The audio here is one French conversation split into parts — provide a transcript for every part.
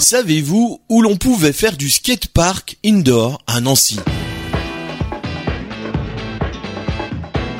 Savez-vous où l'on pouvait faire du skatepark indoor à Nancy?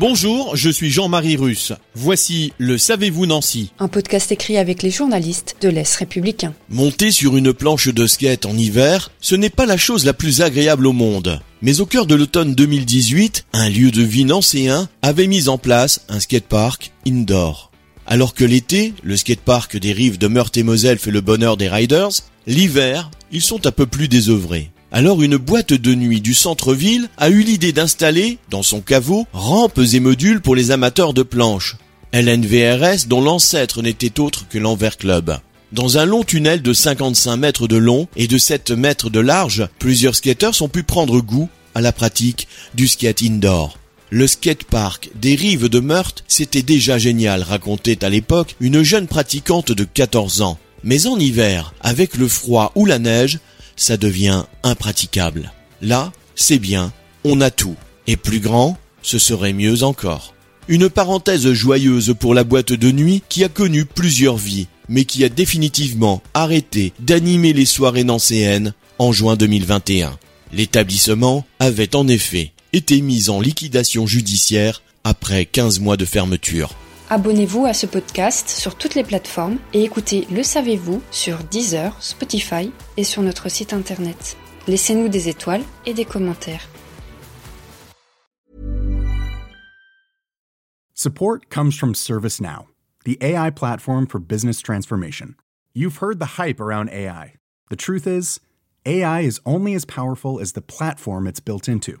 Bonjour, je suis Jean-Marie Russe. Voici le Savez-vous Nancy Un podcast écrit avec les journalistes de l'Est républicain. Monter sur une planche de skate en hiver, ce n'est pas la chose la plus agréable au monde. Mais au cœur de l'automne 2018, un lieu de vie nancéen avait mis en place un skatepark indoor. Alors que l'été, le skatepark des rives de Meurthe et Moselle fait le bonheur des riders, l'hiver, ils sont un peu plus désœuvrés. Alors une boîte de nuit du centre-ville a eu l'idée d'installer, dans son caveau, rampes et modules pour les amateurs de planches. LNVRS dont l'ancêtre n'était autre que l'Anvers Club. Dans un long tunnel de 55 mètres de long et de 7 mètres de large, plusieurs skateurs ont pu prendre goût à la pratique du skate indoor. Le skatepark des rives de Meurthe, c'était déjà génial, racontait à l'époque une jeune pratiquante de 14 ans. Mais en hiver, avec le froid ou la neige, ça devient impraticable. Là, c'est bien, on a tout. Et plus grand, ce serait mieux encore. Une parenthèse joyeuse pour la boîte de nuit qui a connu plusieurs vies, mais qui a définitivement arrêté d'animer les soirées nancéennes en juin 2021. L'établissement avait en effet été mis en liquidation judiciaire après 15 mois de fermeture. Abonnez-vous à ce podcast sur toutes les plateformes et écoutez Le Savez-vous sur Deezer, Spotify et sur notre site internet. Laissez-nous des étoiles et des commentaires. Support comes from ServiceNow, the AI platform for business transformation. You've heard the hype around AI. The truth is, AI is only as powerful as the platform it's built into.